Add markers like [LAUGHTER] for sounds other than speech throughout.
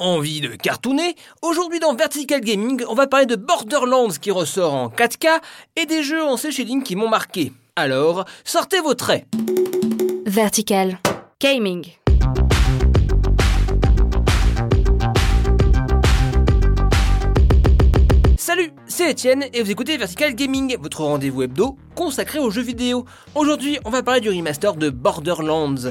Envie de cartonner Aujourd'hui dans Vertical Gaming, on va parler de Borderlands qui ressort en 4K et des jeux en cel shading qui m'ont marqué. Alors, sortez vos traits Vertical Gaming. Salut, c'est Étienne et vous écoutez Vertical Gaming, votre rendez-vous hebdo consacré aux jeux vidéo. Aujourd'hui, on va parler du remaster de Borderlands.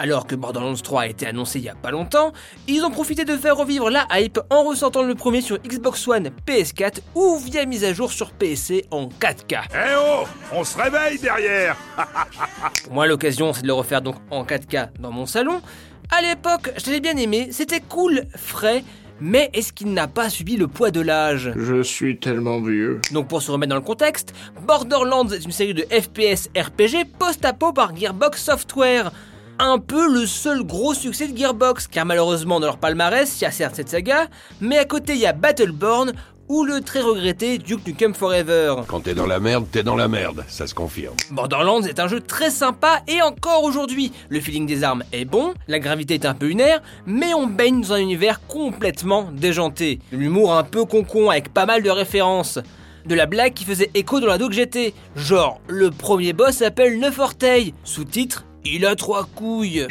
Alors que Borderlands 3 a été annoncé il y a pas longtemps, ils ont profité de faire revivre la hype en ressortant le premier sur Xbox One, PS4 ou via mise à jour sur PC en 4K. Eh oh On se réveille derrière [LAUGHS] Pour moi, l'occasion, c'est de le refaire donc en 4K dans mon salon. À l'époque, je l'avais bien aimé, c'était cool, frais, mais est-ce qu'il n'a pas subi le poids de l'âge? Je suis tellement vieux. Donc pour se remettre dans le contexte, Borderlands est une série de FPS RPG post-apo par Gearbox Software. Un peu le seul gros succès de Gearbox, car malheureusement dans leur palmarès, il y a certes cette saga, mais à côté il y a Battleborn ou le très regretté Duke Nukem Forever. Quand t'es dans la merde, t'es dans la merde, ça se confirme. Borderlands est un jeu très sympa et encore aujourd'hui, le feeling des armes est bon, la gravité est un peu lunaire, mais on baigne dans un univers complètement déjanté. L'humour un peu concon avec pas mal de références. De la blague qui faisait écho dans la que j'étais. Genre, le premier boss s'appelle Neuf Orteils. Sous-titre, il a trois couilles.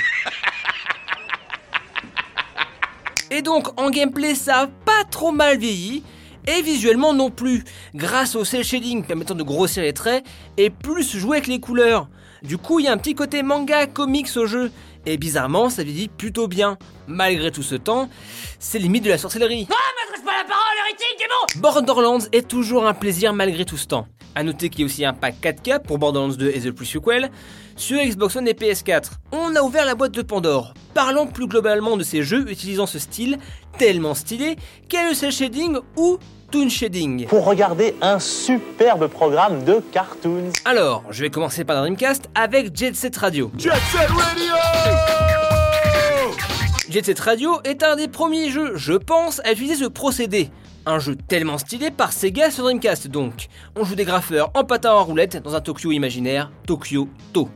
Et donc, en gameplay, ça a pas trop mal vieilli. Et visuellement non plus, grâce au cel shading permettant de grossir les traits et plus jouer avec les couleurs. Du coup, il y a un petit côté manga comics au jeu. Et bizarrement, ça vieillit plutôt bien. Malgré tout ce temps, c'est limite de la sorcellerie. Ah, m'adresse pas la parole, hérétique, démon Borderlands est toujours un plaisir malgré tout ce temps. A noter qu'il y a aussi un pack 4K pour Borderlands 2 et The Plus Sequel sur Xbox One et PS4. On a ouvert la boîte de Pandore. Parlons plus globalement de ces jeux utilisant ce style tellement stylé qu'est le cel shading ou toon shading. pour regarder un superbe programme de cartoons. Alors, je vais commencer par Dreamcast avec Jet Set Radio. Jet Set Radio Jet Set Radio est un des premiers jeux, je pense, à utiliser ce procédé. Un jeu tellement stylé par Sega sur Dreamcast donc. On joue des graffeurs en patin en roulette dans un Tokyo imaginaire, Tokyo To.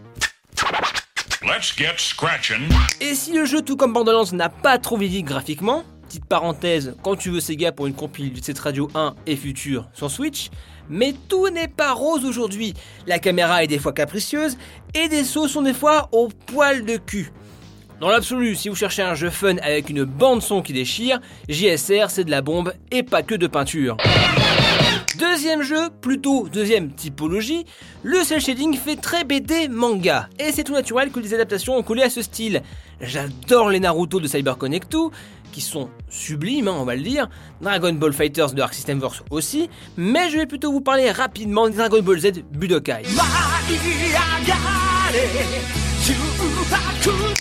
Let's get scratching. Et si le jeu, tout comme Borderlands, n'a pas trop vieilli graphiquement, petite parenthèse, quand tu veux Sega pour une compile de cette radio 1 et future sur Switch, mais tout n'est pas rose aujourd'hui. La caméra est des fois capricieuse et des sauts sont des fois au poil de cul. Dans l'absolu, si vous cherchez un jeu fun avec une bande son qui déchire, JSR c'est de la bombe et pas que de peinture. Deuxième jeu, plutôt deuxième typologie, le cel shading fait très BD manga, et c'est tout naturel que les adaptations ont collé à ce style. J'adore les Naruto de CyberConnect 2, qui sont sublimes, hein, on va le dire, Dragon Ball Fighters de Arc System Force aussi, mais je vais plutôt vous parler rapidement des Dragon Ball Z Budokai.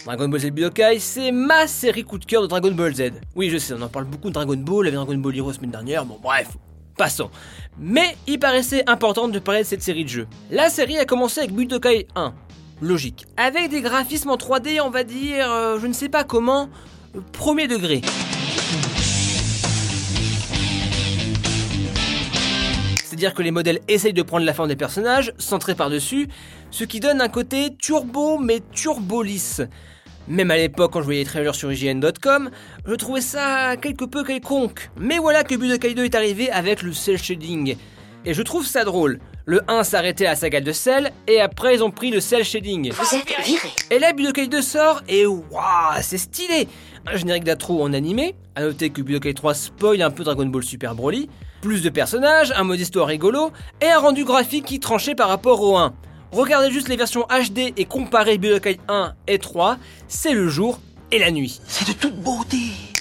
Dragon Ball Z Budokai, c'est ma série coup de cœur de Dragon Ball Z. Oui, je sais, on en parle beaucoup de Dragon Ball, avec Dragon Ball Hero semaine dernière, bon bref, passons. Mais il paraissait important de parler de cette série de jeux. La série a commencé avec Budokai 1, logique, avec des graphismes en 3D, on va dire, euh, je ne sais pas comment, premier degré. C'est-à-dire que les modèles essayent de prendre la forme des personnages, centrés par-dessus, ce qui donne un côté turbo mais turbo lisse. Même à l'époque, quand je voyais les trailers sur IGN.com, je trouvais ça quelque peu quelconque. Mais voilà que Budokai 2 est arrivé avec le cel shading. Et je trouve ça drôle. Le 1 s'arrêtait à la saga de sel, et après ils ont pris le cel shading. Vous êtes viré. Et là, Budokai 2 sort, et waouh, c'est stylé Un générique d'intro en animé, à noter que Budokai 3 spoil un peu Dragon Ball Super Broly, plus de personnages, un mode histoire rigolo, et un rendu graphique qui tranchait par rapport au 1. Regardez juste les versions HD et comparez Budokai 1 et 3, c'est le jour et la nuit. C'est de toute beauté.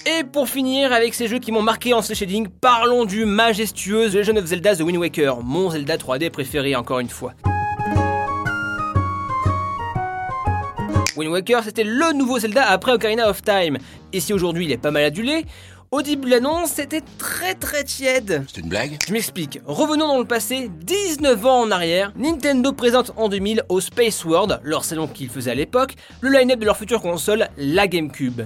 Et pour finir avec ces jeux qui m'ont marqué en cel shading, parlons du majestueux The Legend of Zelda The Wind Waker, mon Zelda 3D préféré encore une fois. Wind Waker, c'était le nouveau Zelda après Ocarina of Time. Et si aujourd'hui il est pas mal adulé, au début de l'annonce, c'était très très tiède. C'est une blague? Je m'explique. Revenons dans le passé, 19 ans en arrière, Nintendo présente en 2000 au Space World, leur salon qu'ils faisaient à l'époque, le line-up de leur future console, la GameCube.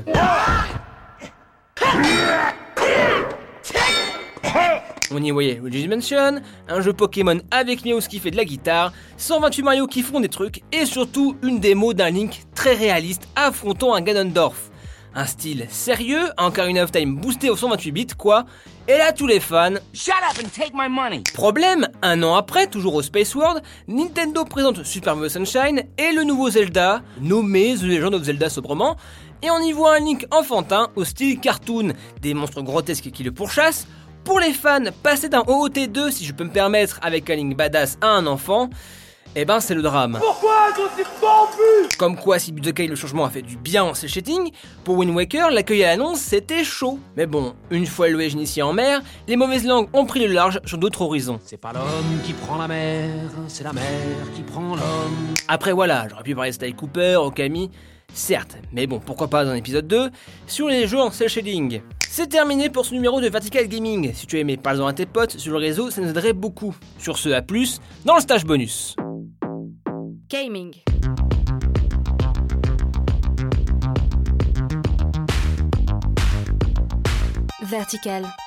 On y voyait Luigi's Mansion, un jeu Pokémon avec Meowth qui fait de la guitare, 128 Mario qui font des trucs, et surtout une démo d'un Link très réaliste affrontant un Ganondorf. Un style sérieux, un Ocarina of Time boosté au 128 bits, quoi. Et là, tous les fans. Shut up and take my money. Problème, un an après, toujours au Space World, Nintendo présente Super Mario Sunshine et le nouveau Zelda, nommé The Legend of Zelda sobrement, et on y voit un Link enfantin au style cartoon, des monstres grotesques qui le pourchassent. Pour les fans, passer d'un OOT2, si je peux me permettre, avec un Link badass à un enfant, eh ben c'est le drame. Pourquoi je suis pas Comme quoi, si Budokai le changement a fait du bien en sécheting, pour Wind Waker, l'accueil à l'annonce c'était chaud. Mais bon, une fois le voyage initié en mer, les mauvaises langues ont pris le large sur d'autres horizons. C'est pas l'homme qui prend la mer, c'est la mer qui prend l'homme. Après voilà, j'aurais pu parler de Style Cooper, Okami, certes, mais bon, pourquoi pas dans l'épisode 2, sur les jeux en cel shading. C'est terminé pour ce numéro de Vertical Gaming. Si tu as aimé, parle-en à tes potes sur le réseau, ça nous aiderait beaucoup. Sur ce, à plus, dans le stage bonus. Gaming. Vertical.